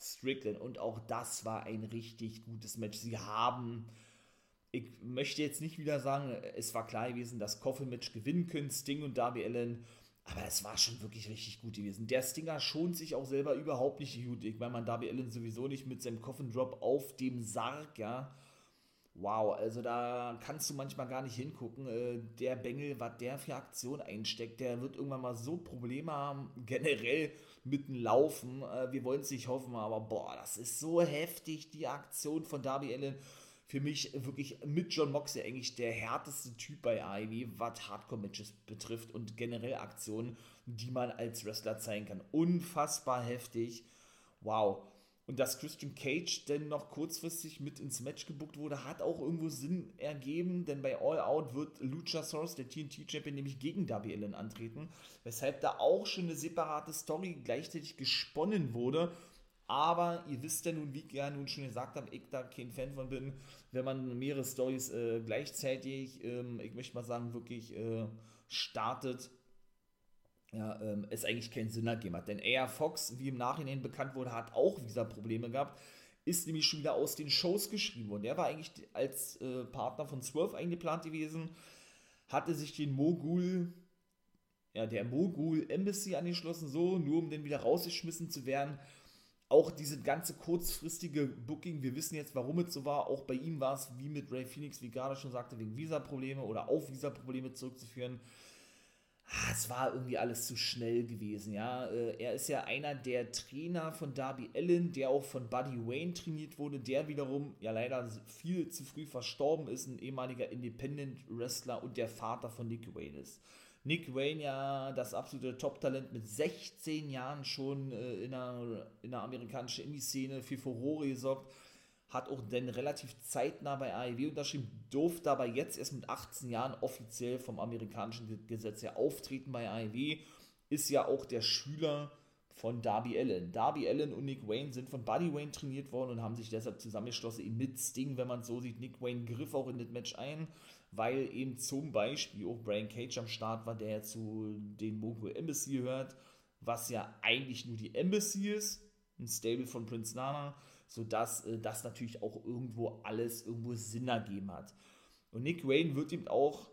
Strickland. Und auch das war ein richtig gutes Match. Sie haben, ich möchte jetzt nicht wieder sagen, es war klar gewesen, dass Coffin-Match gewinnen können, Sting und Darby Allen. Aber es war schon wirklich richtig gut gewesen. Der Stinger schont sich auch selber überhaupt nicht gut. Ich meine, man Darby Allen sowieso nicht mit seinem Coffin Drop auf dem Sarg, ja. Wow, also da kannst du manchmal gar nicht hingucken. Äh, der Bengel, was der für Aktion einsteckt, der wird irgendwann mal so Probleme haben, generell mit dem Laufen. Äh, wir wollen es nicht hoffen, aber boah, das ist so heftig, die Aktion von Darby Allen. Für mich wirklich mit John Moxley eigentlich der härteste Typ bei AEW, was Hardcore-Matches betrifft und generell Aktionen, die man als Wrestler zeigen kann. Unfassbar heftig. Wow. Und dass Christian Cage denn noch kurzfristig mit ins Match gebuckt wurde, hat auch irgendwo Sinn ergeben, denn bei All Out wird Luchasaurus, der TNT-Champion, nämlich gegen Darby Allen antreten, weshalb da auch schon eine separate Story gleichzeitig gesponnen wurde. Aber ihr wisst ja nun, wie ich ja nun schon gesagt habe, ich da kein Fan von bin, wenn man mehrere Stories äh, gleichzeitig, ähm, ich möchte mal sagen, wirklich äh, startet ja, ähm, es eigentlich keinen Sinn ergeben hat. Denn Air Fox, wie im Nachhinein bekannt wurde, hat auch Visa-Probleme gehabt, ist nämlich schon wieder aus den Shows geschrieben worden. Der war eigentlich als äh, Partner von Swerve eingeplant gewesen, hatte sich den Mogul, ja, der Mogul Embassy angeschlossen, so, nur um dann wieder rausgeschmissen zu werden. Auch diese ganze kurzfristige Booking, wir wissen jetzt, warum es so war. Auch bei ihm war es, wie mit Ray Phoenix, wie gerade schon sagte, wegen Visa-Probleme oder auf Visa-Probleme zurückzuführen. Ah, es war irgendwie alles zu schnell gewesen, ja. Äh, er ist ja einer der Trainer von Darby Allen, der auch von Buddy Wayne trainiert wurde, der wiederum ja leider viel zu früh verstorben ist, ein ehemaliger Independent-Wrestler und der Vater von Nick Wayne ist. Nick Wayne ja das absolute Top-Talent mit 16 Jahren schon äh, in, der, in der amerikanischen Indie-Szene für Furore gesorgt. Hat auch dann relativ zeitnah bei AEW unterschrieben, durfte aber jetzt erst mit 18 Jahren offiziell vom amerikanischen Gesetz her auftreten bei AEW, ist ja auch der Schüler von Darby Allen. Darby Allen und Nick Wayne sind von Buddy Wayne trainiert worden und haben sich deshalb zusammengeschlossen, ihn mit Sting, wenn man so sieht. Nick Wayne griff auch in das Match ein, weil eben zum Beispiel auch Brian Cage am Start war, der ja zu den Mogul Embassy gehört, was ja eigentlich nur die Embassy ist, ein Stable von Prince Nana sodass äh, das natürlich auch irgendwo alles irgendwo Sinn ergeben hat. Und Nick Wayne wird eben auch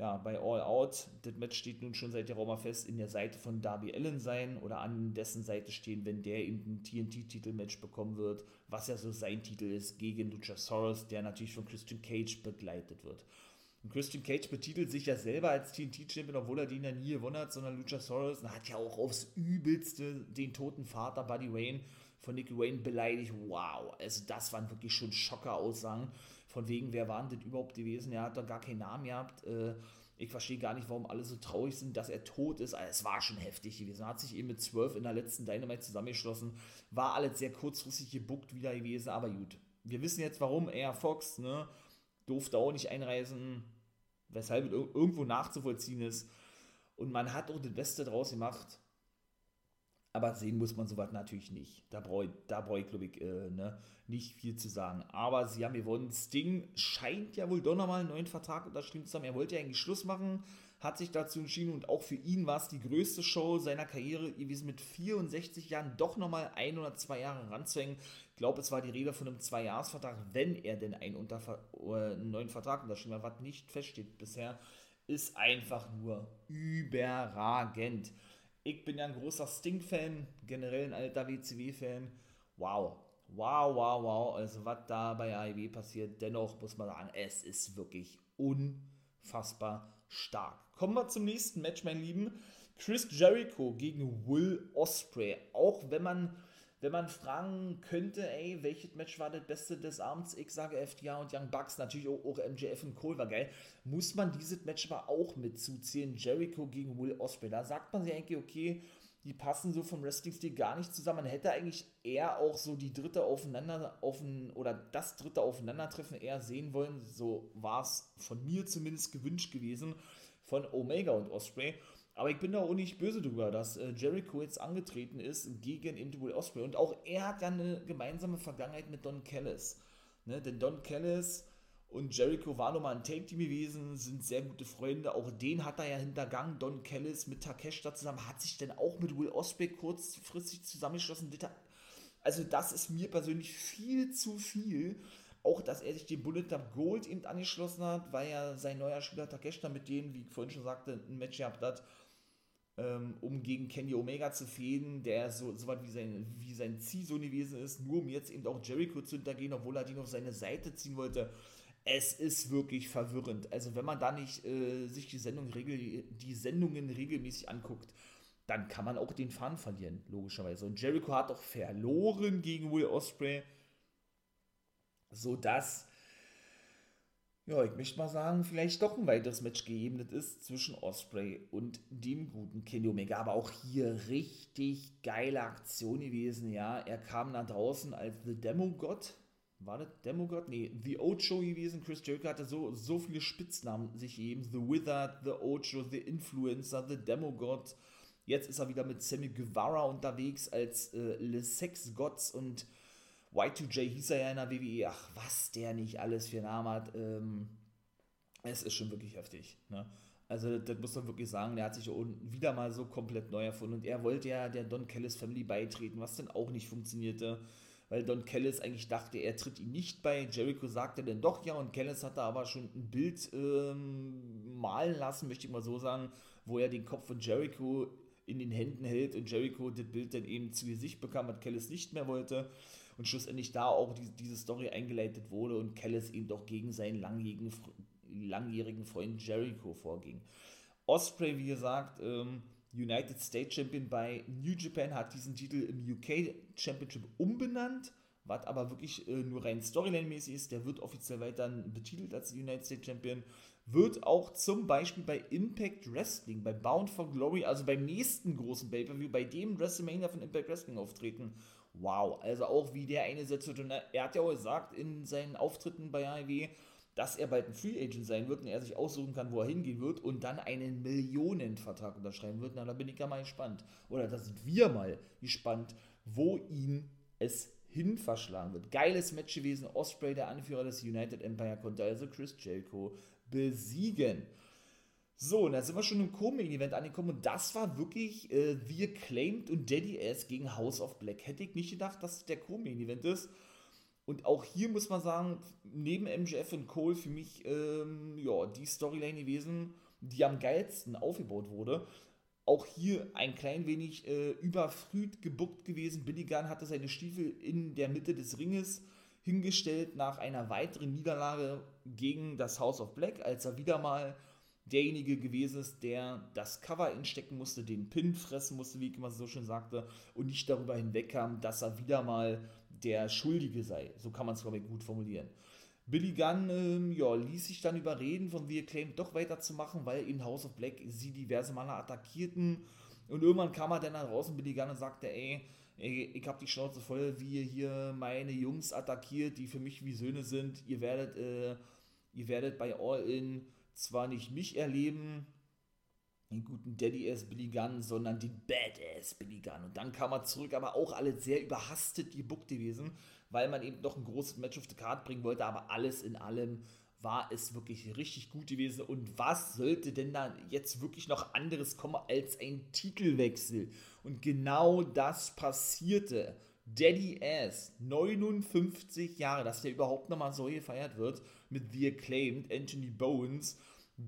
ja, bei All Out, das Match steht nun schon seit der Roma fest, in der Seite von Darby Allen sein oder an dessen Seite stehen, wenn der eben ein TNT-Titel-Match bekommen wird, was ja so sein Titel ist, gegen Luchasaurus, der natürlich von Christian Cage begleitet wird. Und Christian Cage betitelt sich ja selber als TNT-Champion, obwohl er den ja nie gewonnen hat, sondern Luchasaurus hat ja auch aufs Übelste den toten Vater Buddy Wayne von Nicky Wayne beleidigt. Wow, also das waren wirklich schon Schocker-Aussagen. Von wegen, wer war denn das überhaupt gewesen? Er hat doch gar keinen Namen gehabt. Äh, ich verstehe gar nicht, warum alle so traurig sind, dass er tot ist. Also es war schon heftig gewesen. Er hat sich eben mit 12 in der letzten Dynamite zusammengeschlossen. War alles sehr kurzfristig gebuckt wieder gewesen, aber gut. Wir wissen jetzt, warum er Fox, ne, durfte auch nicht einreisen, weshalb irgendwo nachzuvollziehen ist. Und man hat auch das Beste draus gemacht. Aber sehen muss man sowas natürlich nicht. Da brauche ich, da brauch ich glaube ich, äh, ne, nicht viel zu sagen. Aber sie haben gewonnen. Sting scheint ja wohl doch nochmal einen neuen Vertrag unterschrieben zu haben. Er wollte ja eigentlich Schluss machen, hat sich dazu entschieden und auch für ihn war es die größte Show seiner Karriere gewesen, mit 64 Jahren doch nochmal ein oder zwei Jahre ranzuhängen. Ich glaube, es war die Rede von einem Zwei-Jahres-Vertrag, wenn er denn einen, Unterver äh, einen neuen Vertrag unterschrieben hat, was nicht feststeht bisher, ist einfach nur überragend. Ich bin ja ein großer Sting-Fan, generell ein alter WCW-Fan. Wow, wow, wow, wow. Also, was da bei AEW passiert, dennoch muss man sagen, es ist wirklich unfassbar stark. Kommen wir zum nächsten Match, mein Lieben. Chris Jericho gegen Will Osprey. Auch wenn man wenn man fragen könnte, ey, welches Match war das beste des Abends? Ich sage FTA und Young Bucks, natürlich auch, auch MJF und Cole war geil. Muss man dieses Match aber auch mitzuzählen? Jericho gegen Will Ospreay. Da sagt man sich eigentlich, okay, die passen so vom Wrestling-Stil gar nicht zusammen. Man hätte eigentlich eher auch so die dritte Aufeinander, offen, oder das dritte Aufeinandertreffen eher sehen wollen. So war es von mir zumindest gewünscht gewesen von Omega und Osprey. Aber ich bin da auch nicht böse drüber, dass äh, Jericho jetzt angetreten ist gegen Individual Osprey. Und auch er hat ja eine gemeinsame Vergangenheit mit Don Callis. Ne? Denn Don Callis und Jericho war nochmal ein Take-Team gewesen, sind sehr gute Freunde. Auch den hat er ja hintergangen. Don Callis mit Takeshita zusammen hat sich dann auch mit Will Ospreay kurzfristig zusammengeschlossen. Also, das ist mir persönlich viel zu viel. Auch, dass er sich dem Bullet Club Gold eben angeschlossen hat, weil ja sein neuer Spieler Takeshita mit denen, wie ich vorhin schon sagte, ein Match gehabt hat, ähm, um gegen Kenny Omega zu fehlen, der so, so weit wie sein, wie sein Zielsohn gewesen ist, nur um jetzt eben auch Jericho zu hintergehen, obwohl er ihn auf seine Seite ziehen wollte es ist wirklich verwirrend. Also wenn man da nicht äh, sich die, Sendung regel, die Sendungen regelmäßig anguckt, dann kann man auch den Faden verlieren, logischerweise. Und Jericho hat auch verloren gegen Will Osprey, sodass, ja, ich möchte mal sagen, vielleicht doch ein weiteres Match gegeben ist zwischen Osprey und dem guten Kenny Omega. Aber auch hier richtig geile Aktion gewesen, ja. Er kam da draußen als The Demo God war das Demogod? Nee, The Ocho gewesen. Chris Jericho hatte so, so viele Spitznamen sich eben. The Withered, The Ocho, The Influencer, The Demogod. Jetzt ist er wieder mit Sammy Guevara unterwegs als äh, Le Sex Gods und Y2J hieß er ja in der WWE. Ach, was der nicht alles für Namen hat. Ähm, es ist schon wirklich heftig. Ne? Also, das muss man wirklich sagen, der hat sich wieder mal so komplett neu erfunden und er wollte ja der Don Kellis Family beitreten, was dann auch nicht funktionierte weil Don Kellis eigentlich dachte, er tritt ihn nicht bei. Jericho sagte dann doch ja und Kellis hatte aber schon ein Bild ähm, malen lassen, möchte ich mal so sagen, wo er den Kopf von Jericho in den Händen hält und Jericho das Bild dann eben zu Gesicht bekam, was Kellis nicht mehr wollte und schlussendlich da auch die, diese Story eingeleitet wurde und Kellis eben doch gegen seinen langjährigen, langjährigen Freund Jericho vorging. Osprey, wie gesagt, ähm, United States Champion bei New Japan, hat diesen Titel im UK Championship umbenannt, was aber wirklich äh, nur rein Storyline-mäßig ist. Der wird offiziell weiterhin betitelt als United States Champion. Wird auch zum Beispiel bei Impact Wrestling, bei Bound for Glory, also beim nächsten großen Pay-Per-View, bei dem WrestleMania von Impact Wrestling auftreten. Wow, also auch wie der eingesetzt wird. Und er hat ja auch gesagt in seinen Auftritten bei AEW, dass er bald ein Free Agent sein wird und er sich aussuchen kann, wo er hingehen wird und dann einen Millionenvertrag unterschreiben wird. Na, da bin ich ja mal gespannt. Oder da sind wir mal gespannt, wo ihn es hin verschlagen wird. Geiles Match gewesen. Osprey, der Anführer des United Empire, konnte also Chris Jericho besiegen. So, und da sind wir schon im Co-Main-Event angekommen und das war wirklich äh, The Acclaimed und Daddy S gegen House of Black. Hätte ich nicht gedacht, dass der Co-Main-Event ist. Und auch hier muss man sagen, neben MJF und Cole für mich ähm, ja, die Storyline gewesen, die am geilsten aufgebaut wurde. Auch hier ein klein wenig äh, überfrüht gebuckt gewesen. Billy Gunn hatte seine Stiefel in der Mitte des Ringes hingestellt nach einer weiteren Niederlage gegen das House of Black, als er wieder mal derjenige gewesen ist, der das Cover instecken musste, den Pin fressen musste, wie ich immer so schön sagte, und nicht darüber hinwegkam, dass er wieder mal der Schuldige sei. So kann man es, glaube ich, gut formulieren. Billy Gunn ähm, ja, ließ sich dann überreden, von The Acclaimed doch weiterzumachen, weil in House of Black sie diverse Männer attackierten. Und irgendwann kam er dann nach draußen, Billy Gunn, und sagte, ey, ey ich habe die Schnauze voll, wie ihr hier meine Jungs attackiert, die für mich wie Söhne sind. Ihr werdet, äh, ihr werdet bei All In zwar nicht mich erleben, den guten Daddy-Ass Billy Gunn, sondern den Badass Billy Gunn. Und dann kam er zurück, aber auch alle sehr überhastet gebuckt gewesen, weil man eben noch ein großes Match auf the Card bringen wollte, aber alles in allem war es wirklich richtig gut gewesen. Und was sollte denn da jetzt wirklich noch anderes kommen als ein Titelwechsel? Und genau das passierte. Daddy Ass, 59 Jahre, dass der überhaupt nochmal so gefeiert wird, mit The Acclaimed, Anthony Bones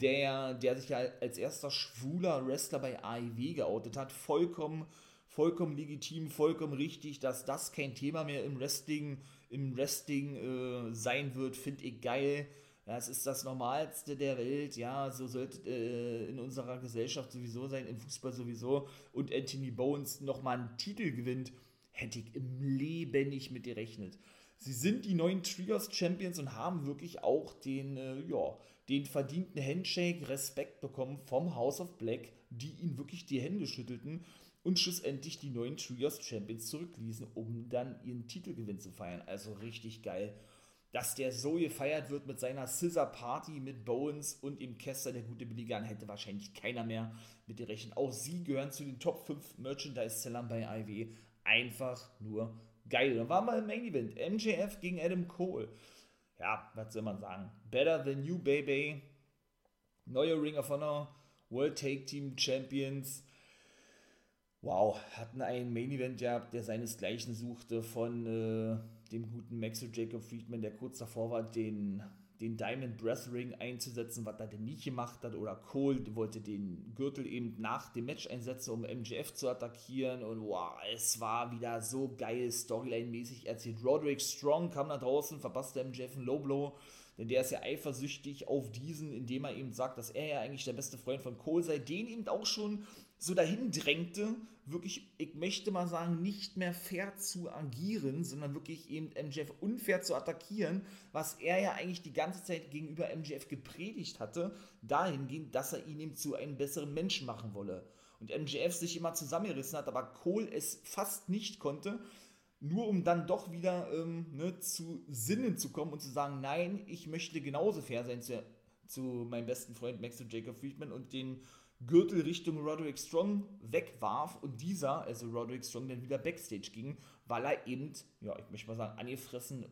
der, der sich ja als erster schwuler Wrestler bei AEW geoutet hat. Vollkommen, vollkommen legitim, vollkommen richtig, dass das kein Thema mehr im Wrestling, im Wrestling äh, sein wird, finde ich geil. Ja, es ist das Normalste der Welt, ja, so sollte äh, in unserer Gesellschaft sowieso sein, im Fußball sowieso. Und Anthony Bones nochmal einen Titel gewinnt, hätte ich im Leben nicht mit gerechnet. Sie sind die neuen Trios Champions und haben wirklich auch den, äh, ja, den verdienten Handshake, Respekt bekommen vom House of Black, die ihnen wirklich die Hände schüttelten und schlussendlich die neuen Trios Champions zurückließen, um dann ihren Titelgewinn zu feiern. Also richtig geil. Dass der so gefeiert wird mit seiner Scissor Party mit Bowens und im Kester, der gute Billy Gunn, hätte wahrscheinlich keiner mehr mit gerechnet. Auch sie gehören zu den Top 5 Merchandise-Sellern bei IW. Einfach nur geil. Dann waren wir im Main Event. MJF gegen Adam Cole ja, was soll man sagen? Better than you, baby. Neue Ring of Honor, World Take Team Champions. Wow, hatten einen Main Event gehabt, der seinesgleichen suchte von äh, dem guten Maxwell Jacob Friedman, der kurz davor war, den den Diamond Breath Ring einzusetzen, was er denn nicht gemacht hat. Oder Cole wollte den Gürtel eben nach dem Match einsetzen, um MJF zu attackieren. Und wow, es war wieder so geil, Storyline-mäßig erzählt. Roderick Strong kam nach draußen, verpasste MJF einen Low Blow. Denn der ist ja eifersüchtig auf diesen, indem er eben sagt, dass er ja eigentlich der beste Freund von Cole sei, den eben auch schon so dahin drängte, wirklich, ich möchte mal sagen, nicht mehr fair zu agieren, sondern wirklich eben MJF unfair zu attackieren, was er ja eigentlich die ganze Zeit gegenüber MJF gepredigt hatte, dahingehend, dass er ihn eben zu einem besseren Menschen machen wolle. Und MJF sich immer zusammengerissen hat, aber Cole es fast nicht konnte, nur um dann doch wieder ähm, ne, zu Sinnen zu kommen und zu sagen, nein, ich möchte genauso fair sein zu, zu meinem besten Freund Max und Jacob Friedman und den Gürtel Richtung Roderick Strong wegwarf und dieser, also Roderick Strong, dann wieder Backstage ging, weil er eben, ja, ich möchte mal sagen, angefressen,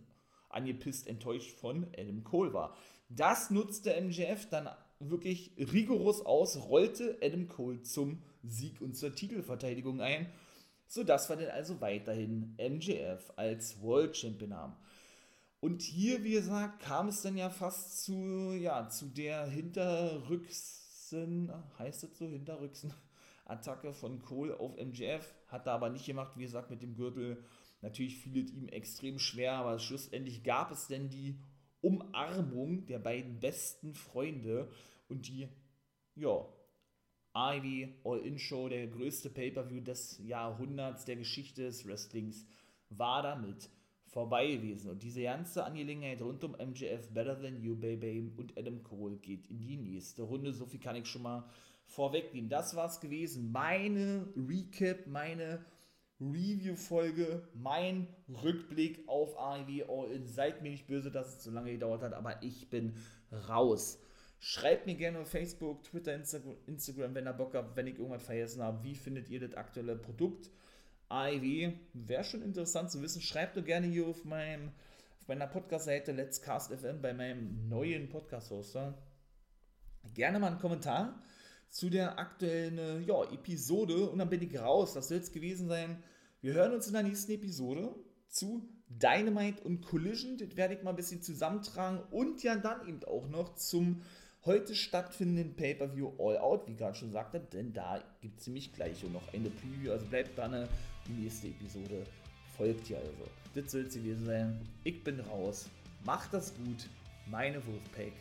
angepisst, enttäuscht von Adam Cole war. Das nutzte MJF dann wirklich rigoros aus, rollte Adam Cole zum Sieg und zur Titelverteidigung ein, sodass wir dann also weiterhin MJF als World Champion haben. Und hier, wie gesagt, kam es dann ja fast zu, ja, zu der Hinterrücks- Hinterrücksen, heißt es so, Hinterrücksen, Attacke von Cole auf MJF. Hat er aber nicht gemacht, wie gesagt, mit dem Gürtel. Natürlich fiel es ihm extrem schwer, aber schlussendlich gab es denn die Umarmung der beiden besten Freunde und die, ja, Ivy All-In-Show, der größte Pay-Per-View des Jahrhunderts der Geschichte des Wrestlings, war damit vorbei gewesen. Und diese ganze Angelegenheit rund um MJF, Better Than You, Baby und Adam Cole geht in die nächste Runde. So viel kann ich schon mal vorwegnehmen. Das war's gewesen. Meine Recap, meine Review-Folge, mein Rückblick auf AEW All-In. Seid mir nicht böse, dass es so lange gedauert hat, aber ich bin raus. Schreibt mir gerne auf Facebook, Twitter, Instagram, wenn ihr Bock habt, wenn ich irgendwas vergessen habe. Wie findet ihr das aktuelle Produkt? AEW. Wäre schon interessant zu wissen. Schreibt doch gerne hier auf, meinem, auf meiner Podcast-Seite Let's Cast FM bei meinem neuen Podcast-Hoster. Gerne mal einen Kommentar zu der aktuellen äh, ja, Episode und dann bin ich raus. Das soll es gewesen sein. Wir hören uns in der nächsten Episode zu Dynamite und Collision. Das werde ich mal ein bisschen zusammentragen und ja dann eben auch noch zum heute stattfindenden Pay-Per-View All Out, wie gerade schon sagte, denn da gibt es nämlich gleich noch eine Preview. Also bleibt dran, die nächste Episode folgt hier also. Das soll es gewesen sein. Ich bin raus. Macht das gut. Meine Wolfpack.